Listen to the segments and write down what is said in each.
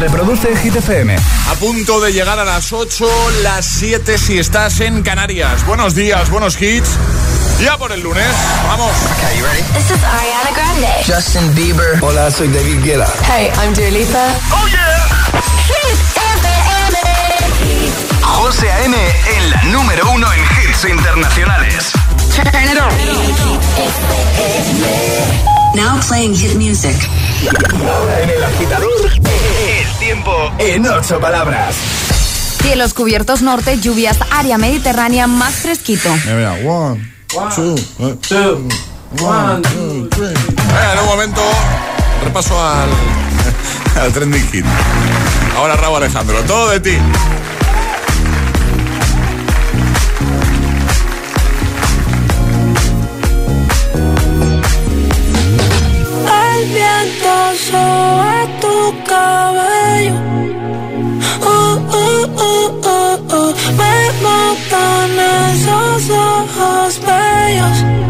Reproduce Hit FM. A punto de llegar a las 8, las 7 si estás en Canarias. Buenos días, buenos hits. Ya por el lunes, vamos. Okay, ready? This is Ariana Grande. Justin Bieber. Hola, soy David Guetta. Hey, I'm Dua Lipa. Oh yeah. Hit FM. José A.M. en la número uno en hits internacionales. Turn it on. Now playing hit music. En el agitador, el tiempo en ocho palabras. Cielos cubiertos norte, lluvias, área mediterránea más fresquito. Mira, mira, one, two, two, one, two, three. Venga, en un momento, repaso al, al trending hit. Ahora Raúl Alejandro, todo de ti. Sobre tu cabello. Uh, uh, uh, uh, uh. Me matan esos ojos bellos.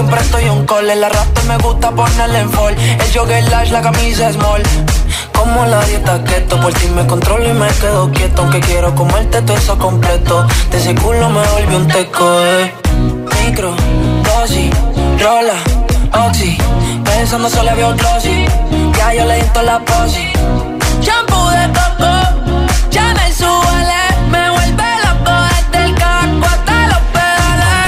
siempre estoy un call. El arrastre me gusta ponerle en fall. El jogger lash, la camisa small. Como la dieta keto, por ti me controlo y me quedo quieto. Aunque quiero comerte todo eso completo. De ese culo me volvió un teco, eh. Micro, dosis, rola, oxi. Pensando solo veo glossy. Ya yo le di la posi.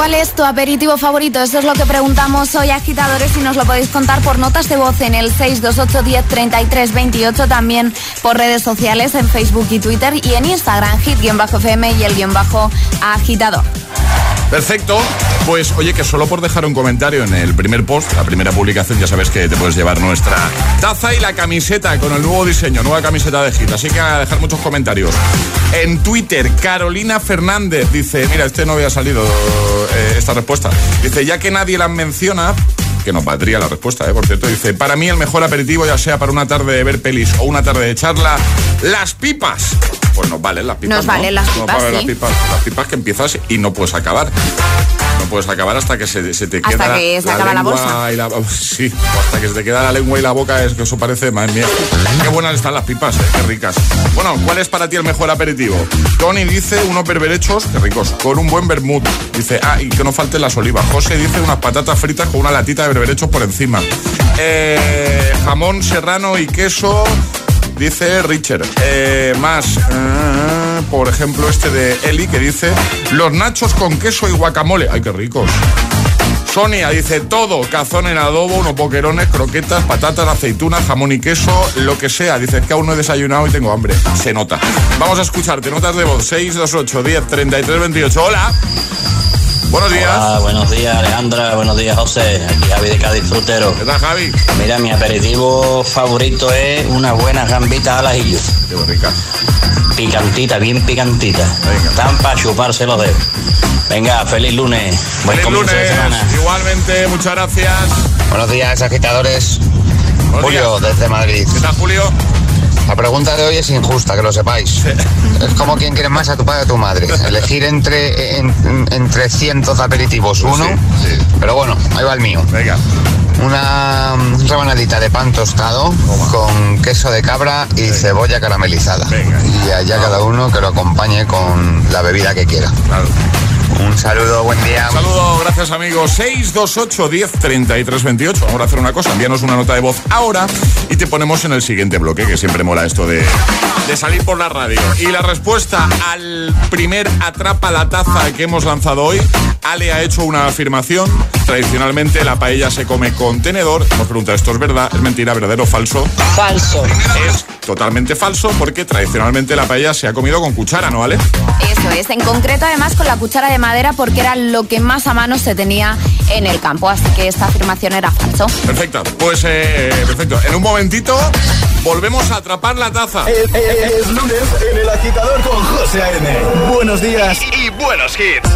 ¿Cuál es tu aperitivo favorito? Eso es lo que preguntamos hoy, agitadores, y nos lo podéis contar por notas de voz en el 628 10 33 28, también por redes sociales en Facebook y Twitter y en Instagram, hit-fm y el guion bajo agitador. Perfecto. Pues oye, que solo por dejar un comentario en el primer post, la primera publicación, ya sabes que te puedes llevar nuestra taza y la camiseta con el nuevo diseño, nueva camiseta de Hit. Así que a dejar muchos comentarios. En Twitter, Carolina Fernández dice, mira, este no había salido eh, esta respuesta. Dice, ya que nadie la menciona, que nos valdría la respuesta, ¿eh? por cierto. Dice, para mí el mejor aperitivo, ya sea para una tarde de ver pelis o una tarde de charla, las pipas. Pues nos valen las pipas. Nos ¿no? valen las Nos pipas, valen las pipas, las pipas que empiezas y no puedes acabar. Puedes acabar hasta que se, se te queda que se acaba la lengua y la- sí, hasta que se te queda la lengua y la boca, es que eso parece, madre mía. Qué buenas están las pipas, eh, qué ricas. Bueno, ¿cuál es para ti el mejor aperitivo? Tony dice unos berberechos, qué ricos, con un buen vermut. Dice, ah, y que no falten las olivas. José dice unas patatas fritas con una latita de berberechos por encima. Eh, jamón serrano y queso, dice Richard. Eh, más, eh, por ejemplo, este de Eli que dice, los nachos con queso y guacamole. Ay, qué ricos. Sonia dice todo, cazón en adobo, unos boquerones, croquetas, patatas, aceitunas, jamón y queso, lo que sea. Dice "Es que aún no he desayunado y tengo hambre. Se nota. Vamos a escucharte. Notas de voz 628 10 33 28. Hola. Buenos días. Hola, buenos días Alejandra, buenos días José, aquí Javi de Cádiz Frutero. ¿Qué tal, Javi? Mira, mi aperitivo favorito es unas buenas gambitas al ajillo, Qué rica. picantita, bien picantita, Venga. tan para chuparse los dedos. Venga, feliz lunes, buen Feliz comienzo de lunes. semana. Igualmente, muchas gracias. Buenos días, agitadores. Buenos Julio, días. desde Madrid. ¿Qué tal, Julio? La pregunta de hoy es injusta, que lo sepáis. Es como quien quiere más a tu padre o a tu madre. Elegir entre, en- entre cientos de aperitivos uno. sí, sí. Pero bueno, ahí va el mío. Venga. Una rebanadita de pan tostado con queso de cabra y cebolla caramelizada. Venga. Y allá cada uno que lo acompañe con la bebida que quiera. Claro. Un saludo, buen día. Un saludo, gracias amigos. 628 10 33 28. Vamos a hacer una cosa, envíanos una nota de voz ahora y te ponemos en el siguiente bloque, que siempre mola esto de, de salir por la radio. Y la respuesta al primer Atrapa la Taza que hemos lanzado hoy, Ale ha hecho una afirmación. Tradicionalmente la paella se come con tenedor. Hemos preguntado, ¿esto es verdad? ¿Es mentira? ¿Verdadero o falso? Falso. Es totalmente falso porque tradicionalmente la paella se ha comido con cuchara, ¿no, Ale? Eso es, en concreto además con la cuchara de madera porque era lo que más a mano se tenía en el campo, así que esta afirmación era falso. Perfecto, pues eh, perfecto. En un momentito volvemos a atrapar la taza. Es, es- es lunes en el agitador con José A.M. Buenos días y, y buenos hits.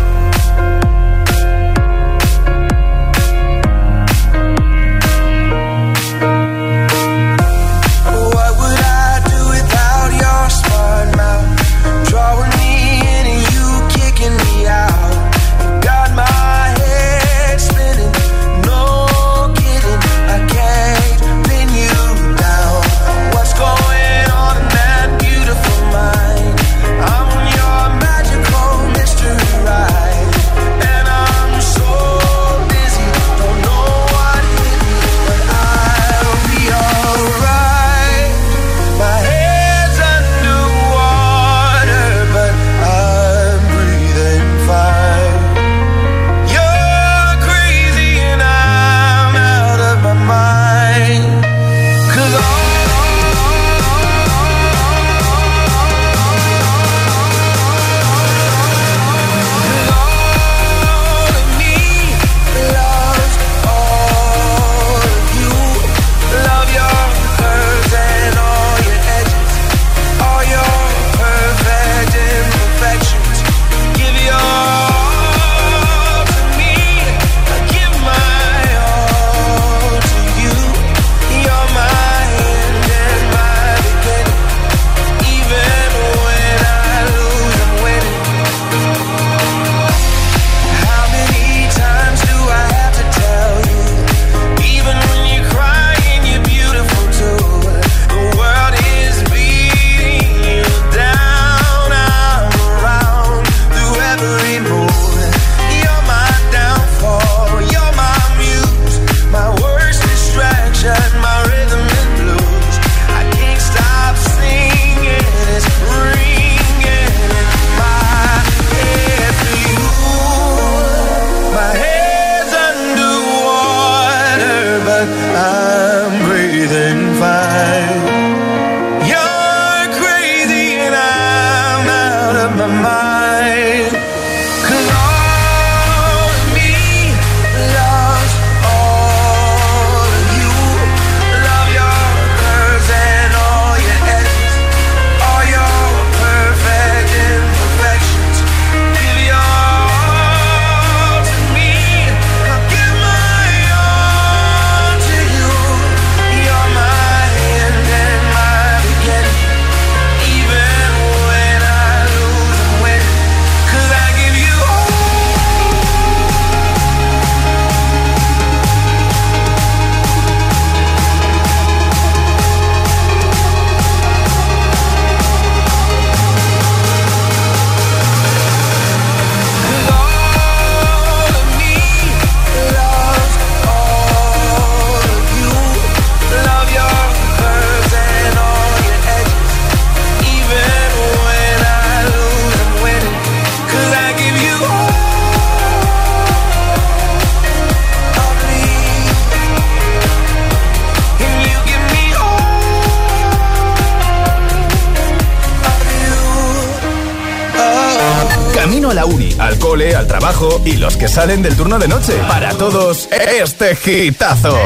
A la uni, al cole, al trabajo y los que salen del turno de noche. Para todos, este gitazo.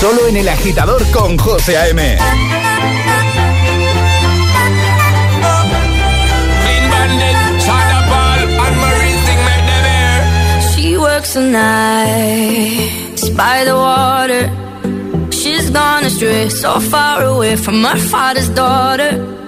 Solo en el agitador con José A.M. She works the nights by the water. She's gone astray, so far away from her father's daughter.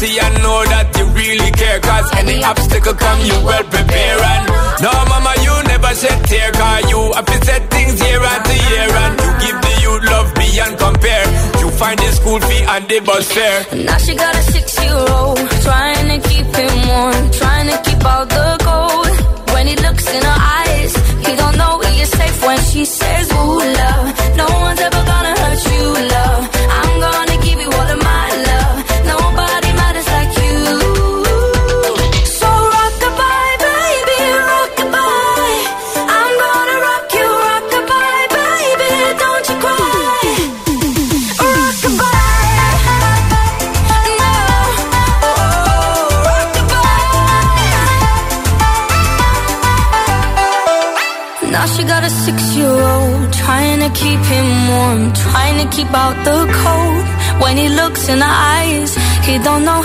See and know that you really care. Cause any obstacle come, you well prepare. And no, mama, you never shed tear. Cause you have to set things year after year. And you give the youth love beyond compare. You find the school fee and the bus fare. Now she got a six-year-old Trying to keep him warm Trying to keep out the cold When he looks in her eyes He don't know he is safe when she says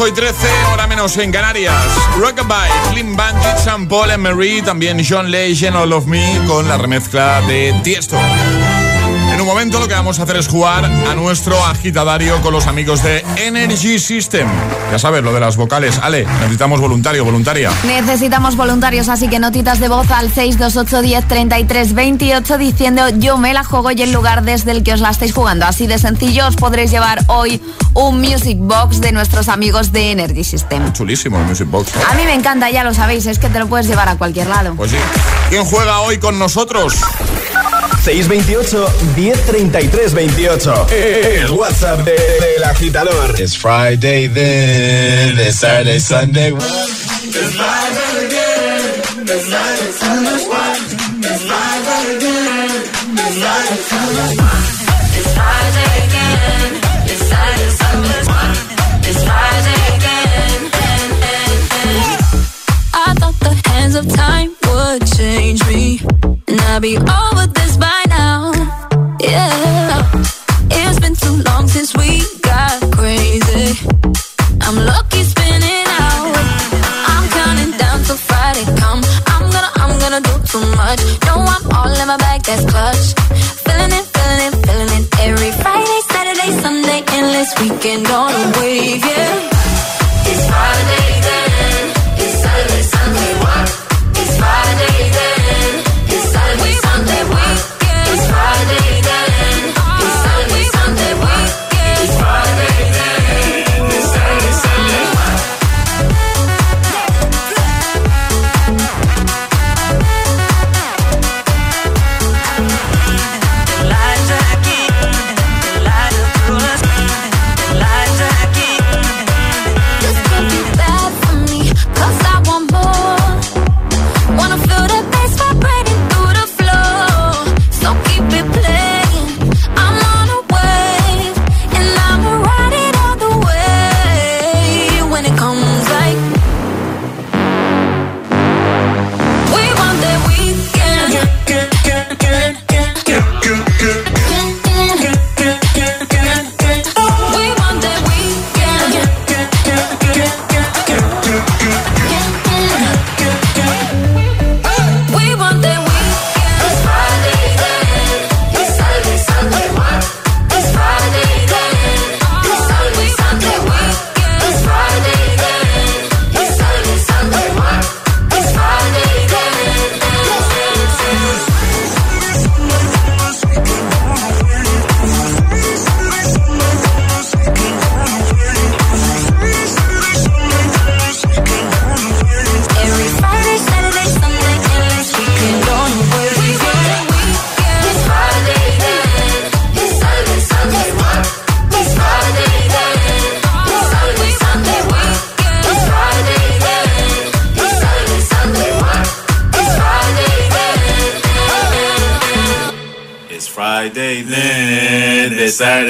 8 y 13, hora menos en Canarias. Rockabye, Slim Bandit, Sam Paul and Marie, también John Legend, All of Me, con la remezcla de Tiesto. Momento lo que vamos a hacer es jugar a nuestro agitadario con los amigos de Energy System. Ya sabes, lo de las vocales. Ale, necesitamos voluntario, voluntaria. Necesitamos voluntarios, así que notitas de voz al 628103328 diciendo yo me la juego y el lugar desde el que os la estáis jugando. Así de sencillo os podréis llevar hoy un Music Box de nuestros amigos de Energy System. Chulísimo el Music Box. ¿eh? A mí me encanta, ya lo sabéis, es que te lo puedes llevar a cualquier lado. Pues sí. ¿Quién juega hoy con nosotros? 628 1033 28. El WhatsApp de- del agitador. It's Friday then, it's Saturday, Sunday. I thought the hands of time would change me, and I'd be weekend on a wave, yeah.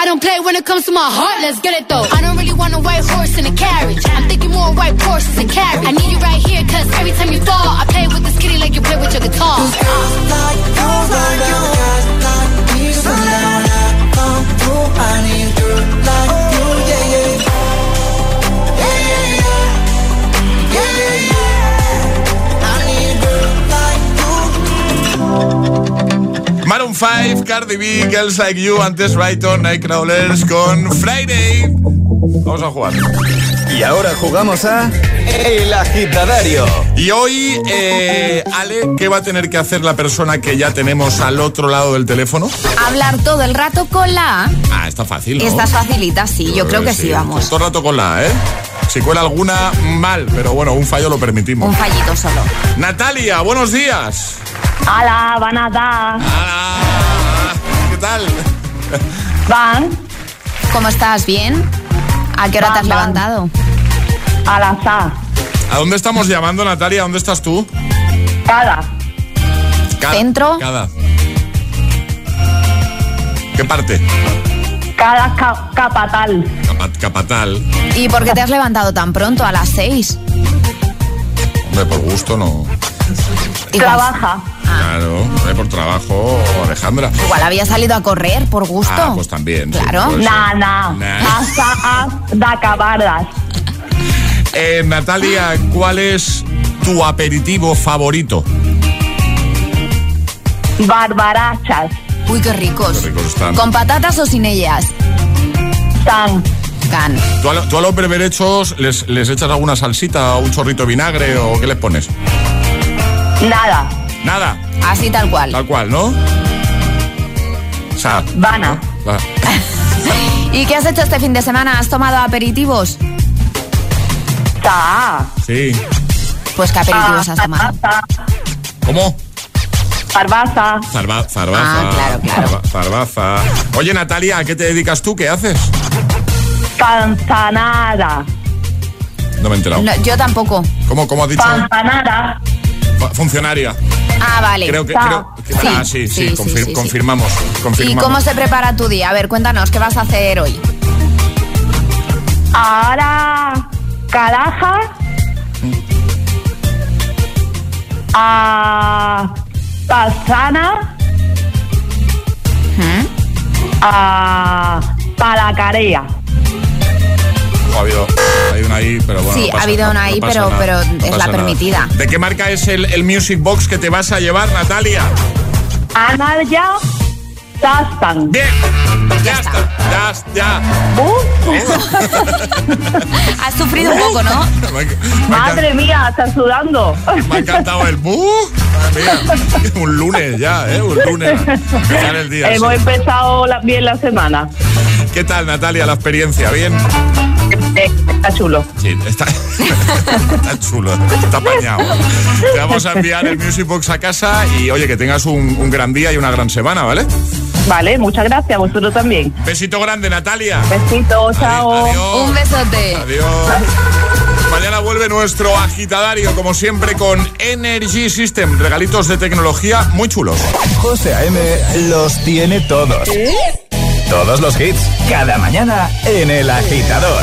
I don't play when it comes to my heart, let's get it though. I don't really want a white horse in a carriage. I'm thinking more white horses and carriage. I need you right here, cause every time you fall, I play with this kitty like you play with your guitar. I like, I like, I I like, 5, Cardi B, Girls Like You, antes Brighton, Nightcrawlers con Friday. Vamos a jugar. Y ahora jugamos a El Agitadario. Y hoy, eh, Ale, ¿qué va a tener que hacer la persona que ya tenemos al otro lado del teléfono? Hablar todo el rato con la A. Ah, está fácil, ¿no? Esta es facilita, sí, yo creo que sí, vamos. Todo el rato con la A, ¿eh? Si cuela alguna, mal, pero bueno, un fallo lo permitimos. Un fallito solo. Natalia, buenos días. Hola, buenas tardes. ¿Qué tal? Van. ¿Cómo estás? ¿Bien? ¿A qué hora te has va. levantado? A la SA. ¿A dónde estamos llamando, Natalia? ¿Dónde estás tú? Cada. Cada- ¿Centro? Cada. ¿Qué parte? Cada ca- capatal. Capa- Capatal. ¿Y por qué te has levantado tan pronto, a las seis? Hombre, por gusto no. Trabaja. Claro, hombre, por trabajo, Alejandra. Igual había salido a correr por gusto. Ah, pues también. sí, Claro. Na, na. Nah. Hasta a de acabarlas. Eh, Natalia, ¿cuál es tu aperitivo favorito? Barbarachas. Uy, qué ricos. Qué ricos están. ¿Con patatas o sin ellas? Tan. Can. ¿Tú a, lo- tú a los berberechos les, les echas alguna salsita o un chorrito de vinagre o qué les pones? Nada. Nada, Así tal cual. tal cual, ¿no? O sea, Vana. va. ¿Y qué has hecho este fin de semana? ¿Has tomado aperitivos? Ta. sí. Pues qué aperitivos has tomado. ¿Cómo? Farbaza. Zarba, zarbaza. Ah, claro, claro. Zarbaza. Oye, Natalia, ¿a qué te dedicas tú? ¿Qué haces? Panzanada. No me he enterado. No, yo tampoco. ¿Cómo, cómo has dicho? Panzanada. Funcionaria. Ah, vale. Creo que. Creo, que- Sí, ah, sí, sí, sí, confir- sí, sí, sí. confirmamos. ¿Y confirmamos. cómo se prepara tu día? A ver, cuéntanos, ¿qué vas a hacer hoy? Ahora. Caraja. A. Pasana. A. Palacarea. Ha habido, hay una ahí, pero bueno. Sí, no pasa- ha habido no- una no ahí, pero- nada, pero no es la nada. permitida. ¿De qué marca es el, el Music Box que te vas a llevar, Natalia? Anaya. Tastan. Bien, ya, está. Ya, ya. Has sufrido un poco, ¿no? Me, me Madre mía, está sudando. Me ha encantado el bu. Un lunes ya, ¿eh? Un lunes. Empezar el día. Hemos sí. empezado la- bien la semana. ¿Qué tal, Natalia, la experiencia? ¿Bien? Eh, está chulo. Sí, está, está chulo, está apañado. Te vamos a enviar el Music Box a casa y, oye, que tengas un, un gran día y una gran semana, ¿vale? Vale, muchas gracias. Vosotros también. Besito grande, Natalia. Besito, chao. Adiós. Un besote. Adiós. Mañana vuelve nuestro agitadario, como siempre, con Energy System. Regalitos de tecnología muy chulos. José A.M. los tiene todos. Todos los hits, cada mañana en El Agitador.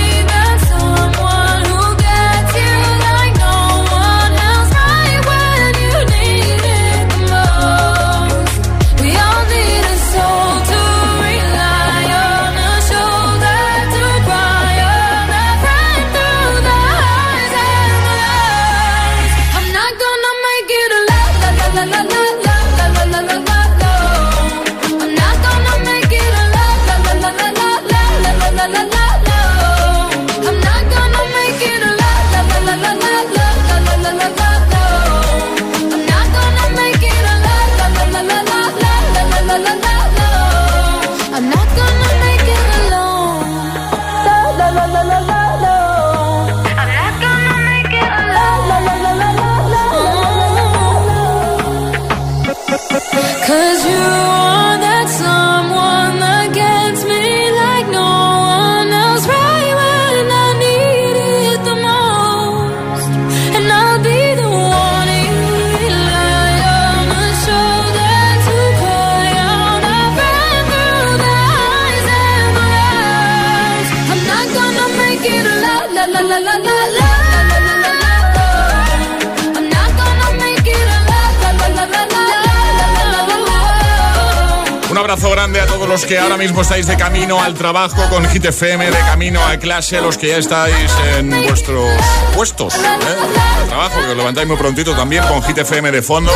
abrazo grande a todos los que ahora mismo estáis de camino al trabajo con Hit FM, de camino a clase, los que ya estáis en vuestros puestos ¿eh? trabajo, que os levantáis muy prontito también con Hit FM de fondo.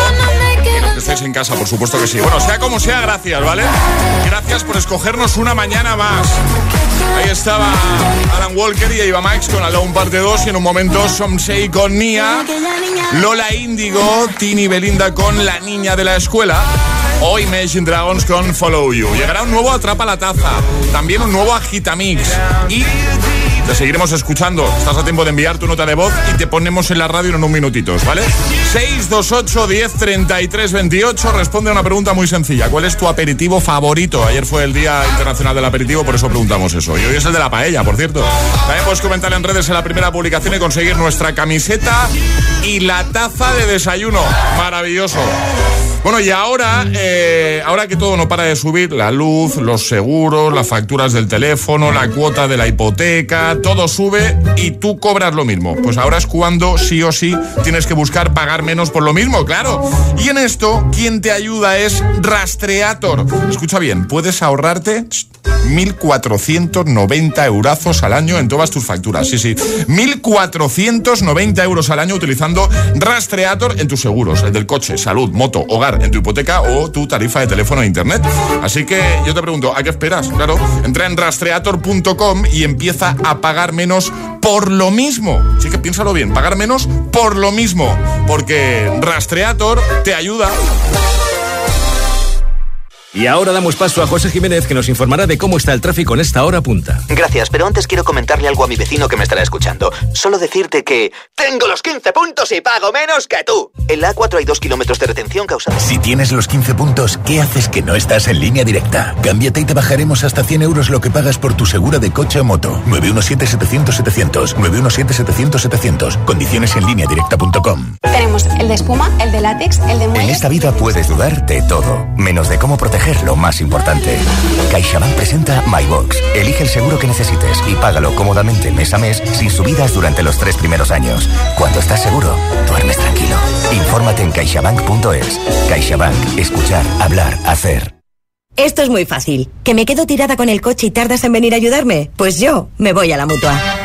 Y los que estáis en casa, por supuesto que sí. Bueno, sea como sea, gracias, ¿vale? Gracias por escogernos una mañana más. Ahí estaba Alan Walker y Eva Max con Alone Parte 2 y en un momento Somsei con Nia, Lola Índigo, Tini Belinda con La Niña de la Escuela o Imagine Dragons con Follow You. Llegará un nuevo Atrapa la Taza, también un nuevo Agitamix y Te seguiremos escuchando. Estás a tiempo de enviar tu nota de voz y te ponemos en la radio en un minutitos, ¿vale? 628 10 33 28. Responde a una pregunta muy sencilla. ¿Cuál es tu aperitivo favorito? Ayer fue el Día Internacional del Aperitivo, por eso preguntamos eso. Y hoy es el de la paella, por cierto. También puedes comentar en redes en la primera publicación y conseguir nuestra camiseta y la taza de desayuno. Maravilloso. Bueno, y ahora, eh, ahora que todo no para de subir, la luz, los seguros, las facturas del teléfono, la cuota de la hipoteca, todo sube y tú cobras lo mismo. Pues ahora es cuando sí o sí tienes que buscar pagar menos por lo mismo, claro. Y en esto, quien te ayuda es Rastreator. Escucha bien, puedes ahorrarte 1.490 eurazos al año en todas tus facturas. Sí, sí. 1.490 euros al año utilizando Rastreator en tus seguros, el del coche, salud, moto, hogar, en tu hipoteca o tu tarifa de teléfono e internet. Así que yo te pregunto, ¿a qué esperas? Claro, entra en rastreator.com y empieza a pagar menos por lo mismo. Sí que piénsalo bien, pagar menos por lo mismo. Porque Rastreator te ayuda. Y ahora damos paso a José Jiménez que nos informará de cómo está el tráfico en esta hora punta. Gracias, pero antes quiero comentarle algo a mi vecino que me estará escuchando. Solo decirte que... ¡Tengo los 15 puntos y pago menos que tú! En la A4 hay dos kilómetros de retención causada... Si tienes los 15 puntos, ¿qué haces que no estás en línea directa? Cámbiate y te bajaremos hasta 100 euros lo que pagas por tu segura de coche o moto. 917-700-700. 917-700-700. Condiciones en línea directa.com. Tenemos el de espuma, el de látex, el de En muelle... esta vida puedes dudar de todo, menos de cómo proteger lo más importante. CaixaBank presenta MyBox. Elige el seguro que necesites y págalo cómodamente mes a mes sin subidas durante los tres primeros años. Cuando estás seguro, duermes tranquilo. Infórmate en caixabank.es. CaixaBank. Escuchar, hablar, hacer. Esto es muy fácil. ¿Que me quedo tirada con el coche y tardas en venir a ayudarme? Pues yo me voy a la mutua.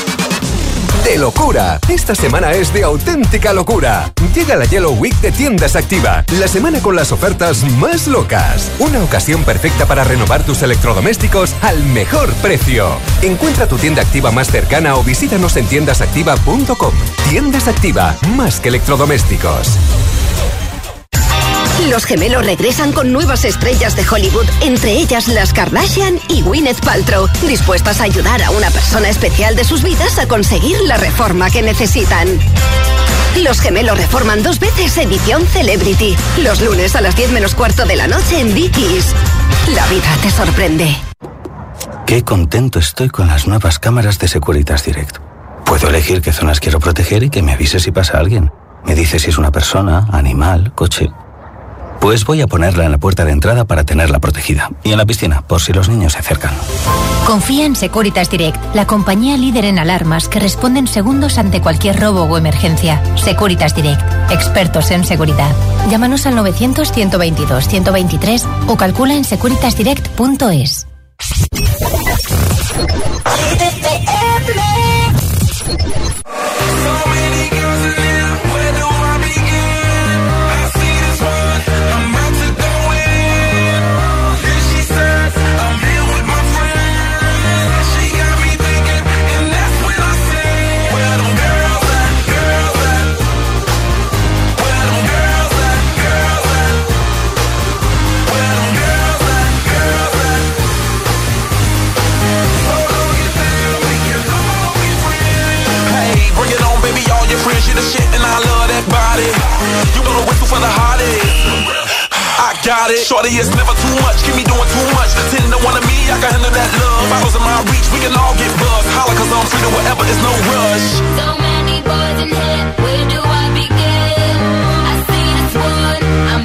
de locura. Esta semana es de auténtica locura. Llega la Yellow Week de Tiendas Activa, la semana con las ofertas más locas. Una ocasión perfecta para renovar tus electrodomésticos al mejor precio. Encuentra tu tienda activa más cercana o visítanos en tiendasactiva.com. Tiendas Activa, más que electrodomésticos. Los gemelos regresan con nuevas estrellas de Hollywood, entre ellas las Kardashian y Gwyneth Paltrow, dispuestas a ayudar a una persona especial de sus vidas a conseguir la reforma que necesitan. Los gemelos reforman dos veces edición Celebrity, los lunes a las 10 menos cuarto de la noche en Dickies. La vida te sorprende. Qué contento estoy con las nuevas cámaras de Securitas Direct. Puedo elegir qué zonas quiero proteger y que me avise si pasa alguien. Me dice si es una persona, animal, coche. Pues voy a ponerla en la puerta de entrada para tenerla protegida. Y en la piscina, por si los niños se acercan. Confía en Securitas Direct, la compañía líder en alarmas que responde en segundos ante cualquier robo o emergencia. Securitas Direct, expertos en seguridad. Llámanos al 900-122-123 o calcula en securitasdirect.es. that body. You wanna whistle for the hottest. Eh? I got it. Shorty, it's never too much. Keep me doing too much. Ten to one of me, I can handle that love. Bottles in my reach, we can all get buzzed. Holla, cause I'm to whatever, it's no rush. So many boys in here, where do I begin? I see this one, I'm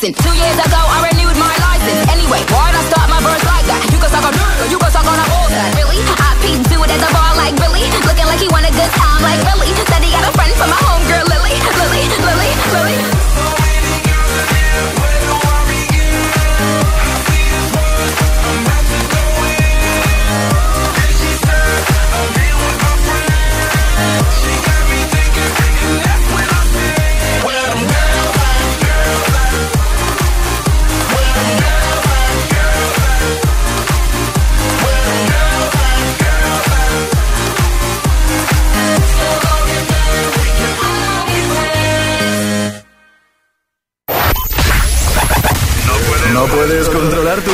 who's Two years ago, I renewed my license. Anyway, why'd I start my verse like that? You can suck on dirt, you can suck on a bullseye. Really? I peeped do it at the bar like Billy. Looking like he want a good time like Billy. Said he got a friend from my homegirl, Lily. Lily, Lily, stop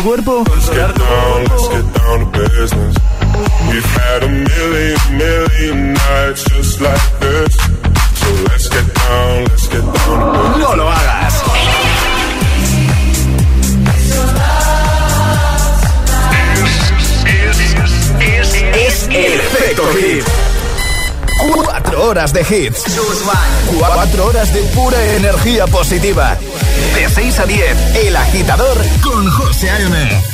cuerpo. Let's get down, let's get down to business. We've had a million, million nights just like this. No lo hagas. Es, es, el efecto. Cuatro horas de hits. Cuatro horas de pura energía positiva. De 6 a 10, El Agitador con José Arena.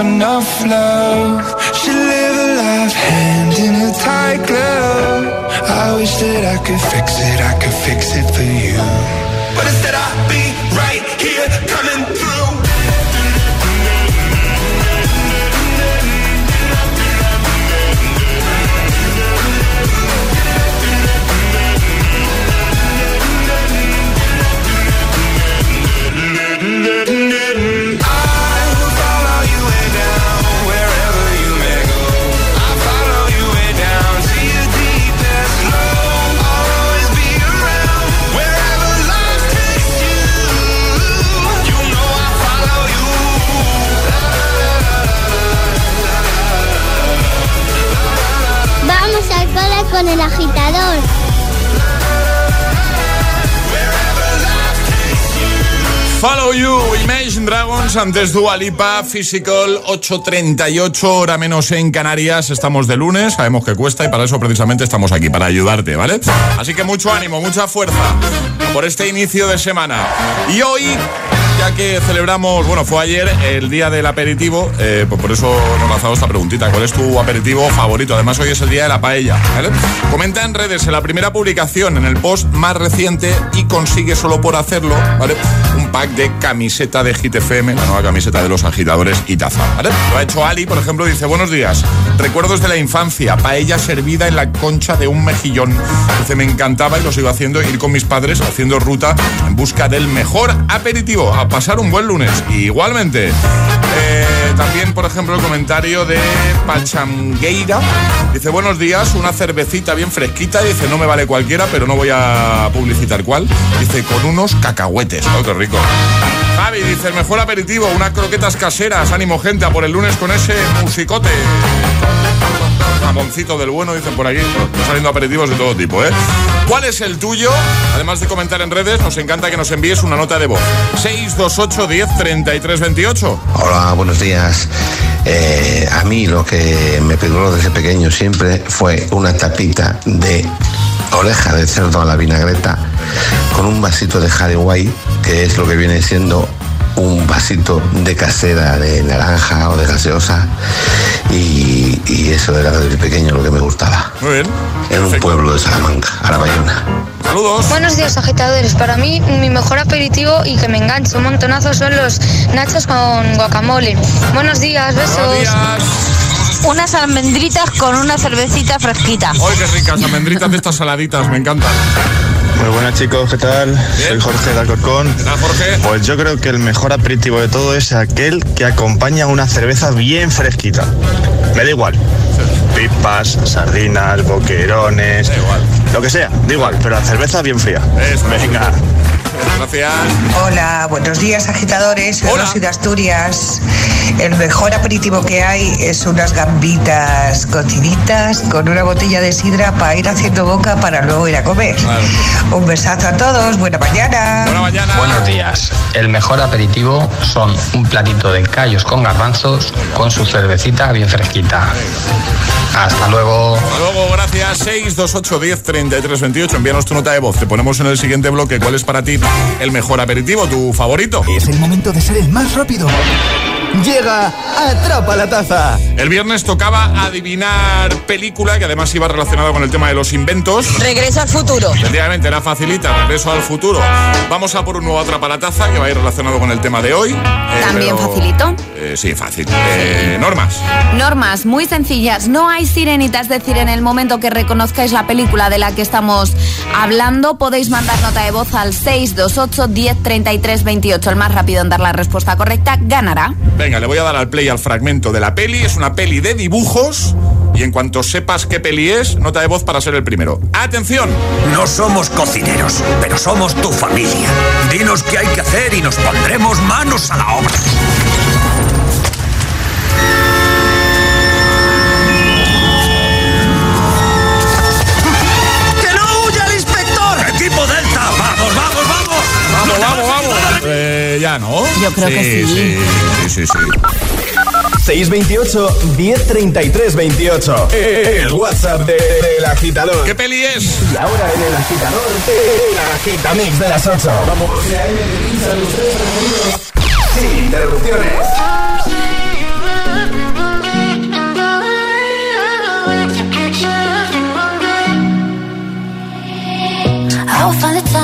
Enough love. Dragons, antes Dua Lipa, Physical, 8.38, hora menos en Canarias. Estamos de lunes, sabemos que cuesta y para eso precisamente estamos aquí, para ayudarte, ¿vale? Así que mucho ánimo, mucha fuerza por este inicio de semana. Y hoy, ya que celebramos, bueno, fue ayer el día del aperitivo, eh, pues por eso nos lanzado esta preguntita. ¿Cuál es tu aperitivo favorito? Además, hoy es el día de la paella, ¿vale? Comenta en redes en la primera publicación, en el post más reciente y consigue solo por hacerlo, ¿vale? Pack de camiseta de Hit FM, la nueva camiseta de los agitadores y taza. Lo ha hecho Ali, por ejemplo, dice, buenos días, recuerdos de la infancia, paella servida en la concha de un mejillón. Dice, me encantaba y lo sigo haciendo, ir con mis padres haciendo ruta en busca del mejor aperitivo, a pasar un buen lunes. Igualmente, eh, también, por ejemplo, el comentario de Pachangueira. Dice, buenos días, una cervecita bien fresquita. Dice, no me vale cualquiera, pero no voy a publicitar cuál. Dice, con unos cacahuetes. Oh, rico. Javi dice, el mejor aperitivo, unas croquetas caseras. Ánimo, gente, a por el lunes con ese musicote. Jamoncito del bueno, dicen por aquí. Están saliendo aperitivos de todo tipo, ¿eh? ¿Cuál es el tuyo? Además de comentar en redes, nos encanta que nos envíes una nota de voz. 628 10 33 28. Hola, buenos días. Eh, a mí lo que me pegó desde pequeño siempre fue una tapita de oreja de cerdo a la vinagreta con un vasito de White, que es lo que viene siendo un vasito de casera de naranja o de gaseosa y, y eso era desde pequeño lo que me gustaba. Muy bien. En un pueblo de Salamanca, Arabayona. Saludos. Buenos días, agitadores. Para mí, mi mejor aperitivo y que me engancha un montonazo son los nachos con guacamole. Buenos días, besos. Unas almendritas con una cervecita fresquita. ¡Ay, qué ricas! Almendritas de estas saladitas, me encantan. Muy buenas chicos, ¿qué tal? Soy Jorge de Alcorcón. ¿Qué tal, Jorge? Pues yo creo que el mejor aperitivo de todo es aquel que acompaña una cerveza bien fresquita. Me da igual. Pipas, sardinas, boquerones, lo que sea, da igual, pero la cerveza bien fría. Venga. Gracias. Hola, buenos días agitadores, soy Rosy de Asturias. El mejor aperitivo que hay es unas gambitas cociditas con una botella de sidra para ir haciendo boca para luego ir a comer. Un besazo a todos, buena mañana. Buena mañana. Buenos días. El mejor aperitivo son un platito de callos con garbanzos con su cervecita bien fresquita. Hasta luego. Hasta luego, gracias. 628 10 33 28. Envíanos tu nota de voz. Te ponemos en el siguiente bloque cuál es para ti el mejor aperitivo, tu favorito. Es el momento de ser el más rápido. Llega Atrapa la Taza. El viernes tocaba adivinar película, que además iba relacionado con el tema de los inventos. Regreso al futuro. Efectivamente, era facilita, regreso al futuro. Vamos a por un nuevo Atrapa la Taza, que va a ir relacionado con el tema de hoy. Eh, También pero- facilito. Eh, sí, fácil. Eh, normas. Normas muy sencillas. No hay sirenita, es decir, en el momento que reconozcáis la película de la que estamos hablando, podéis mandar nota de voz al 628 10 33 28. El más rápido en dar la respuesta correcta ganará. Venga, le voy a dar al play al fragmento de la peli. Es una peli de dibujos. Y en cuanto sepas qué peli es, nota de voz para ser el primero. ¡Atención! No somos cocineros, pero somos tu familia. Dinos qué hay que hacer y nos pondremos manos a la obra. ¿no? Yo creo sí, que sí. Sí, sí, sí. 628-1033-28. El WhatsApp de, de agitador. ¿Qué peli es? Y ahora en el agitador, el agitamix de las 8. Vamos. Sin interrupciones. all the time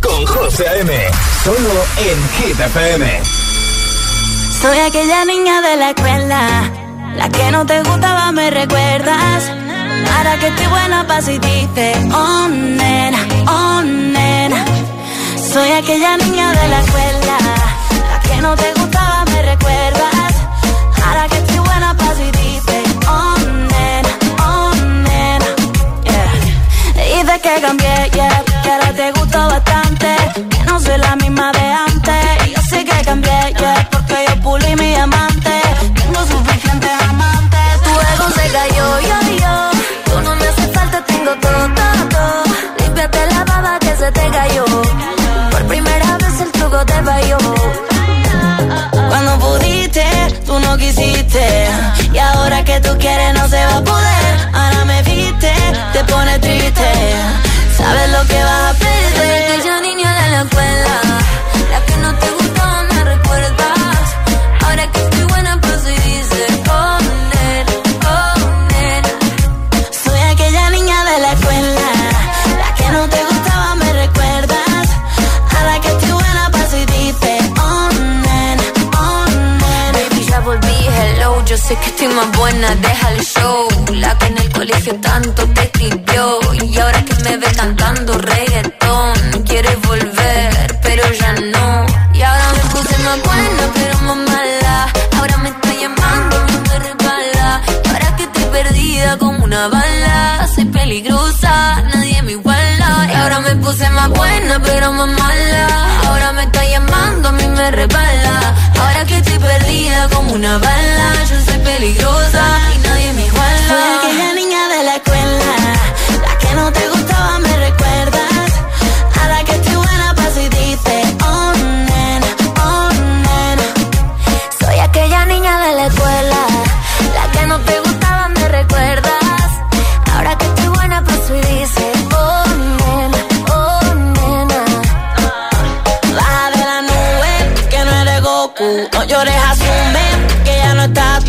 con José A.M. Solo en Hit. Soy aquella niña de la escuela, la que no te gustaba, me recuerdas. Ahora que estoy buena pa' si dices, oh nena, oh nena. Soy aquella niña de la escuela, la que no te te cayó. Por primera vez el truco te falló. Cuando pudiste, tú no quisiste. Y ahora que tú quieres, no se va a poder. Ahora me viste, te pone triste. Yo sé que estoy más buena, deja el show. La que en el colegio tanto te escribió. Y ahora que me ve cantando reggaetón, quieres volver, pero ya no. Y ahora me puse más buena, pero más mala. Ahora me está llamando, me resbala. Ahora que estoy perdida como una bala. Soy peligrosa, nadie me iguala. Y ahora me puse más buena, pero más mala. Ahora me me. Ahora que estoy perdida como una bala. Yo soy peligrosa y nadie me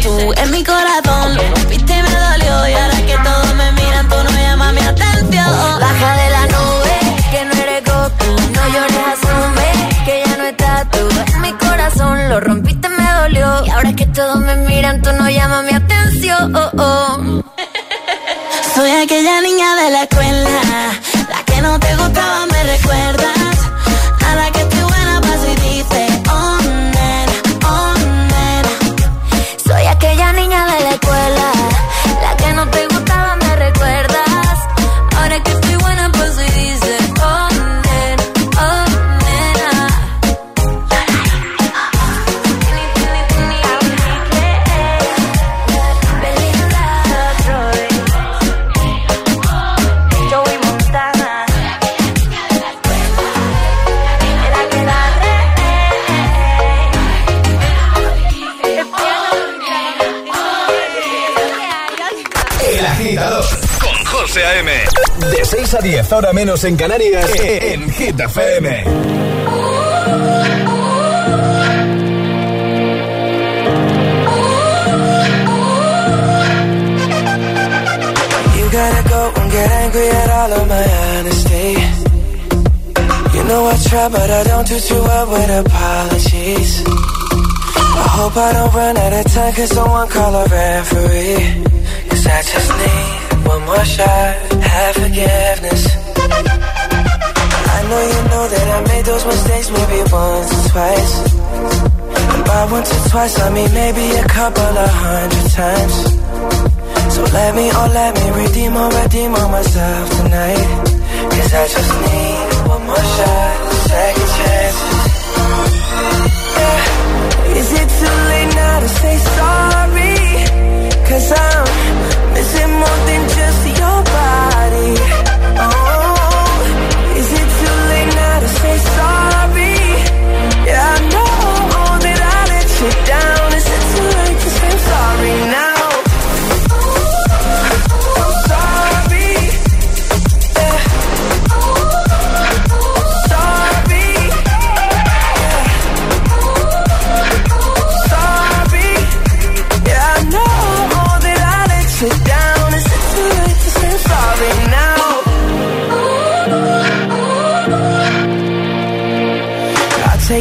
tú en mi corazón. lo rompiste y me dolió y ahora que todos me miran, tú no llamas mi atención. Baja de la nube, que no eres Goku. No llores, asume que ya no estás tú. En mi corazón lo rompiste, y me dolió. Y ahora que todos me miran, tú no llamas mi atención. Oh, oh. Soy aquella niña de la escuela, la que no te gustaba, me recuerdas. De 6 a 10, ahora menos en Canarias, en Hit FM. You gotta go and get angry at all of my honesty. You know I try, but I don't do too well with apologies. I hope I don't run out of time, cause someone call a referee. Cause I just need one more shot, have forgiveness. I know you know that I made those mistakes maybe once or twice. And by once or twice, I mean maybe a couple of hundred times. So let me, oh let me redeem or redeem on myself tonight Cause I just need one more shot, second chances yeah. Is it too late now to say sorry? Cause I'm missing more than just your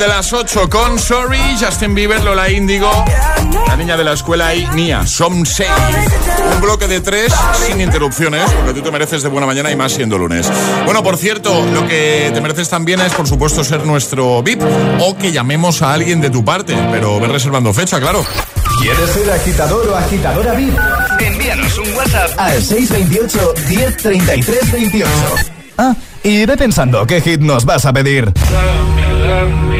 de las 8 con Sorry, Justin Bieber, Lola Índigo, la niña de la escuela y Nia, Som 6. Un bloque de tres sin interrupciones, porque tú te mereces de buena mañana y más siendo lunes. Bueno, por cierto, lo que te mereces también es, por supuesto, ser nuestro VIP o que llamemos a alguien de tu parte, pero ve reservando fecha, claro. ¿Quieres ser agitador o agitadora VIP? Envíanos un WhatsApp al 628 1033 28. Ah, y ve pensando qué hit nos vas a pedir. Love me, love me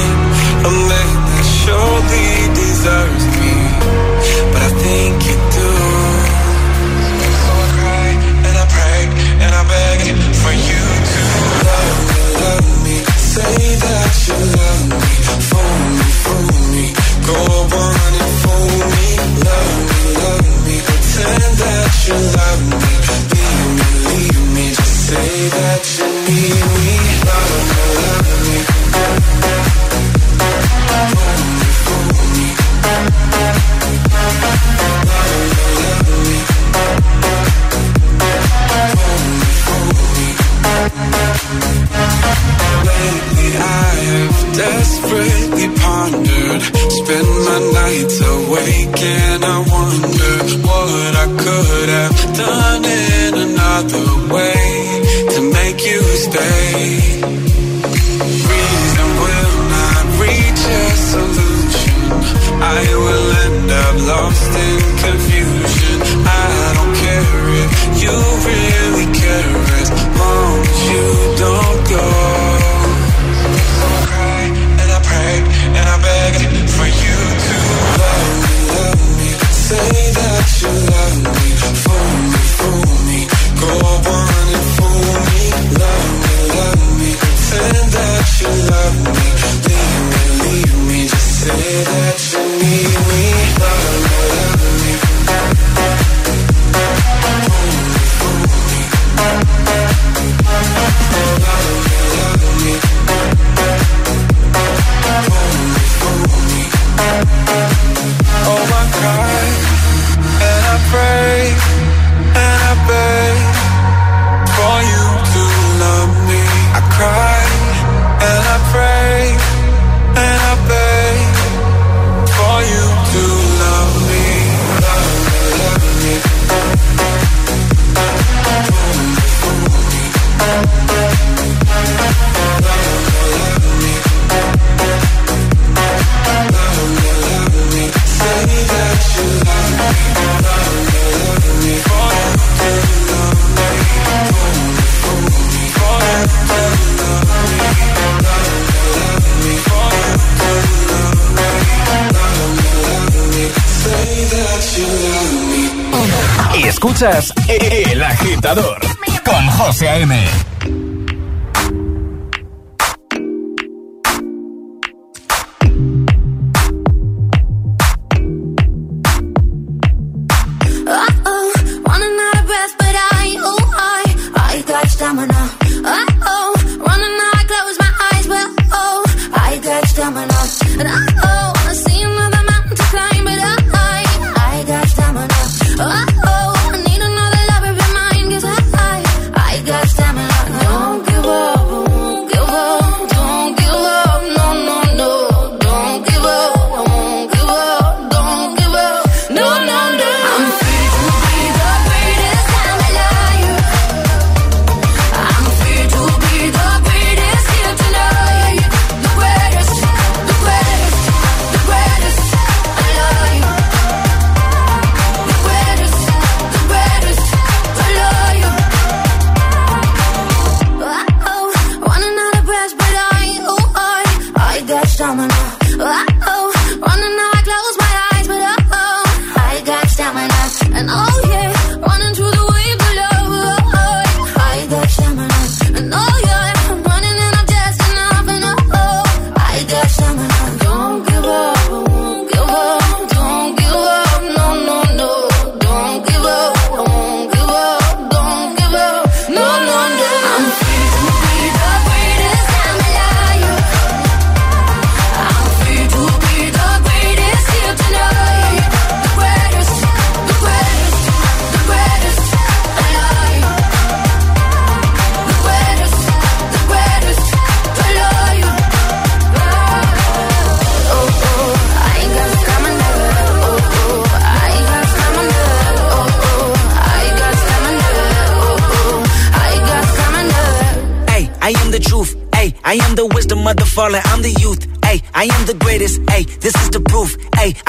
deserves Escuchas El Agitador con José A.M.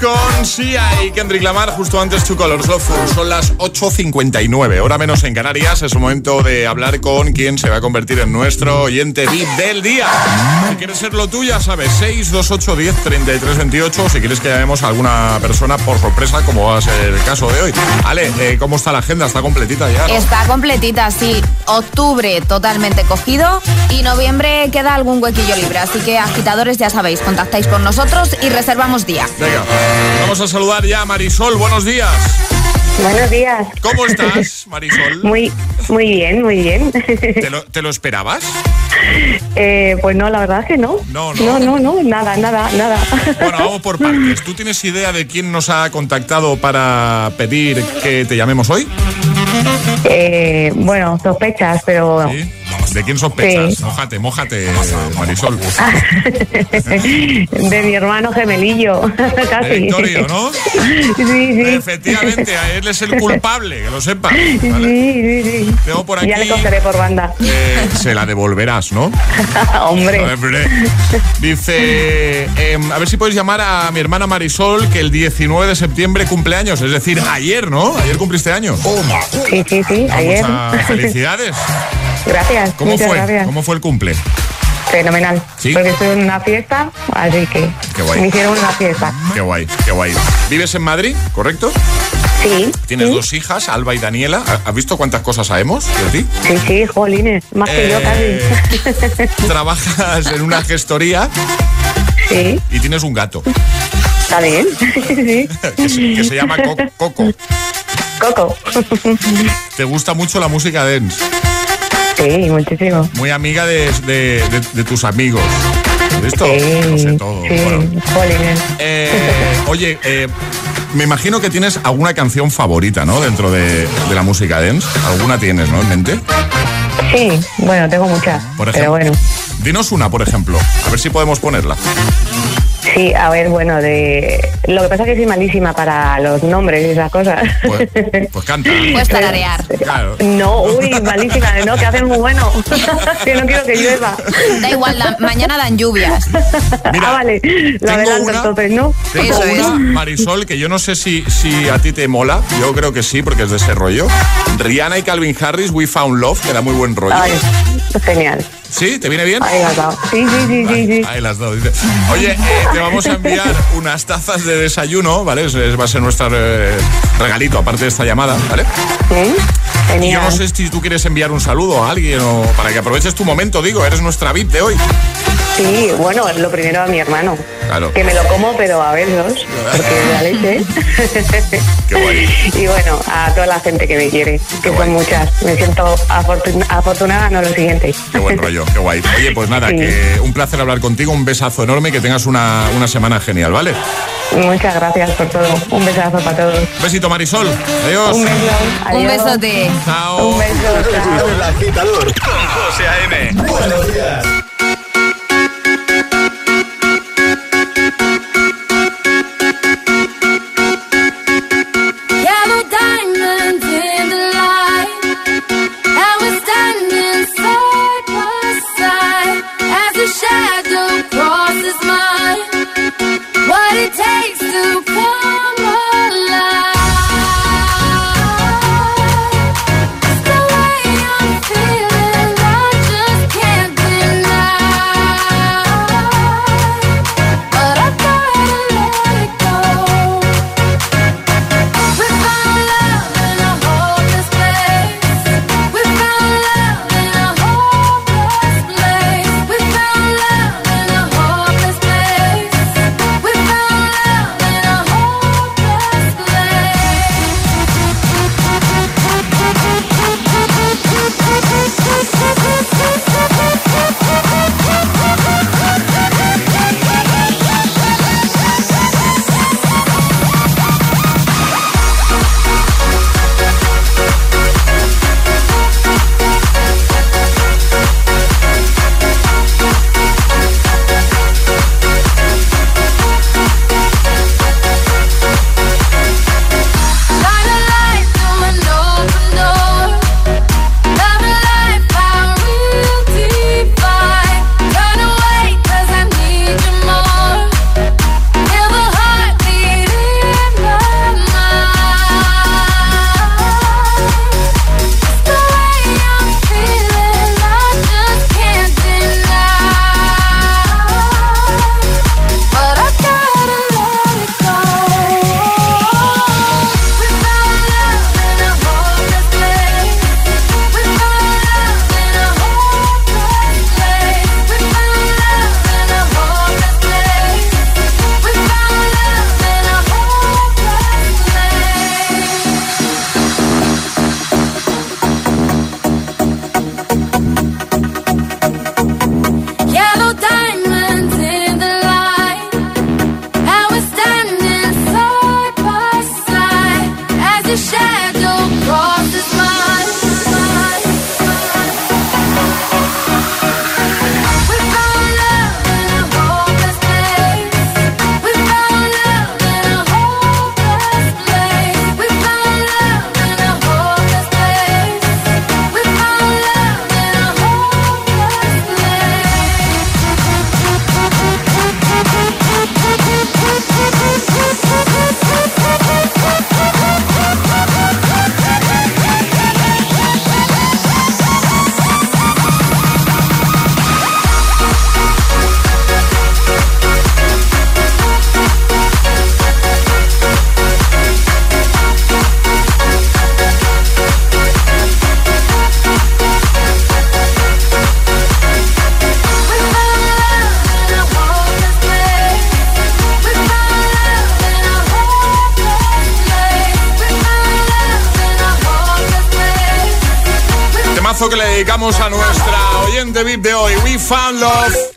con Sia y Kendrick Lamar justo antes Two Colors Loveful. Son las 8.59, hora menos en Canarias. Es momento de hablar con quien se va a convertir en nuestro oyente VIP del día. Si quieres serlo tú, ya sabes, 628 10 33 28. Si quieres que llamemos a alguna persona por sorpresa, como va a ser el caso de hoy. Ale, eh, ¿cómo está la agenda? ¿Está completita ya? no? Está completita, sí. Octubre totalmente cogido y noviembre queda algún huequillo libre. Así que agitadores, ya sabéis, contactáis con nosotros y reservamos día. Venga, vamos a saludar ya a Marisol. Buenos días. Buenos días. ¿Cómo estás, Marisol? Muy, muy bien, muy bien. ¿Te lo, te lo esperabas? Eh, pues no, la verdad es que no. No, no. No, no, nada, nada, nada. Bueno, vamos por partes. ¿Tú tienes idea de quién nos ha contactado para pedir que te llamemos hoy? Eh, bueno, sospechas, pero ¿De quién sospechas? Sí. Mójate, mójate, Marisol. de mi hermano gemelillo, De casi. Victorio, ¿no? Sí, sí. Efectivamente, a él es el culpable, que lo sepa. Sí, sí, sí. Tengo por aquí. Ya le cogeré por banda. Eh, se la devolverás, ¿no? Hombre. Dice, em, a ver si puedes llamar a mi hermana Marisol, que el 19 de septiembre cumple años, es decir, ayer, ¿no? Ayer cumpliste años. Sí, sí, sí, ayer. Muchas felicidades. Gracias, ¿Cómo muchas fue? gracias. ¿Cómo fue el cumple? Fenomenal. ¿Sí? Porque estoy en una fiesta, así que Qué guay. me hicieron una fiesta. Qué guay, qué guay. ¿Vives en Madrid, correcto? Sí. Tienes sí. dos hijas, Alba y Daniela. ¿Ha- ¿Has visto cuántas cosas sabemos de ti? Sí, sí, jolines, más que yo Eh, casi. Trabajas en una gestoría Sí, y tienes un gato está bien. Sí. que se, que se llama Co- Coco. Coco. ¿Te gusta mucho la música dance? Sí, muchísimo. Muy amiga de, de- de- de tus amigos. ¿Listo? Sé todo. Sí, Bueno. Eh, oye, eh, me imagino que tienes alguna canción favorita, ¿no? Dentro de, de la música dance. ¿Alguna tienes, no? En mente. Sí, bueno, tengo muchas. Por pero ejemplo. bueno. Dinos una, por ejemplo. A ver si podemos ponerla. Sí, a ver, bueno, de lo que pasa es que soy malísima para los nombres y esas cosas. Pues, pues canta. Puedes tararear. Claro. No, uy, malísima, no, que hacen muy bueno. que no quiero que llueva. Da igual, mañana dan lluvias. ah, vale, lo adelanto una- entonces, ¿no? Tengo una, Marisol, que yo no sé si, si a ti te mola. Yo creo que sí, porque es de ese rollo. Rihanna y Calvin Harris, We Found Love, que da muy buen rollo. Ay, genial. ¿Sí? ¿Te viene bien? Ahí las dado. Sí, sí, sí, sí, sí. Ahí las dos. dice. Oye, eh, te vamos a enviar unas tazas de desayuno, ¿vale? Es- es- va a ser nuestro eh, regalito, aparte de esta llamada, ¿vale? Y yo no sé si tú quieres enviar un saludo a alguien o para que aproveches tu momento, digo, eres nuestra VIP de hoy. Sí, bueno, lo primero a mi hermano. Claro. Que me lo como, pero a verlos, porque es la leche. Qué guay. Y bueno, a toda la gente que me quiere, que son muchas. Me siento afortun- afortunada, no lo siguiente. Qué buen rollo, qué guay. Oye, pues nada, Sí. que un placer hablar contigo, un besazo enorme y que tengas una, una semana genial, ¿vale? Muchas gracias por todo. Un besazo para todos. Un besito, Marisol. Adiós. Un beso. Un besote. Chao. Un beso. chao. El agitador con José A.M. Buenos días. Temazo que le dedicamos a nuestra oyente VIP de hoy, We Found Love.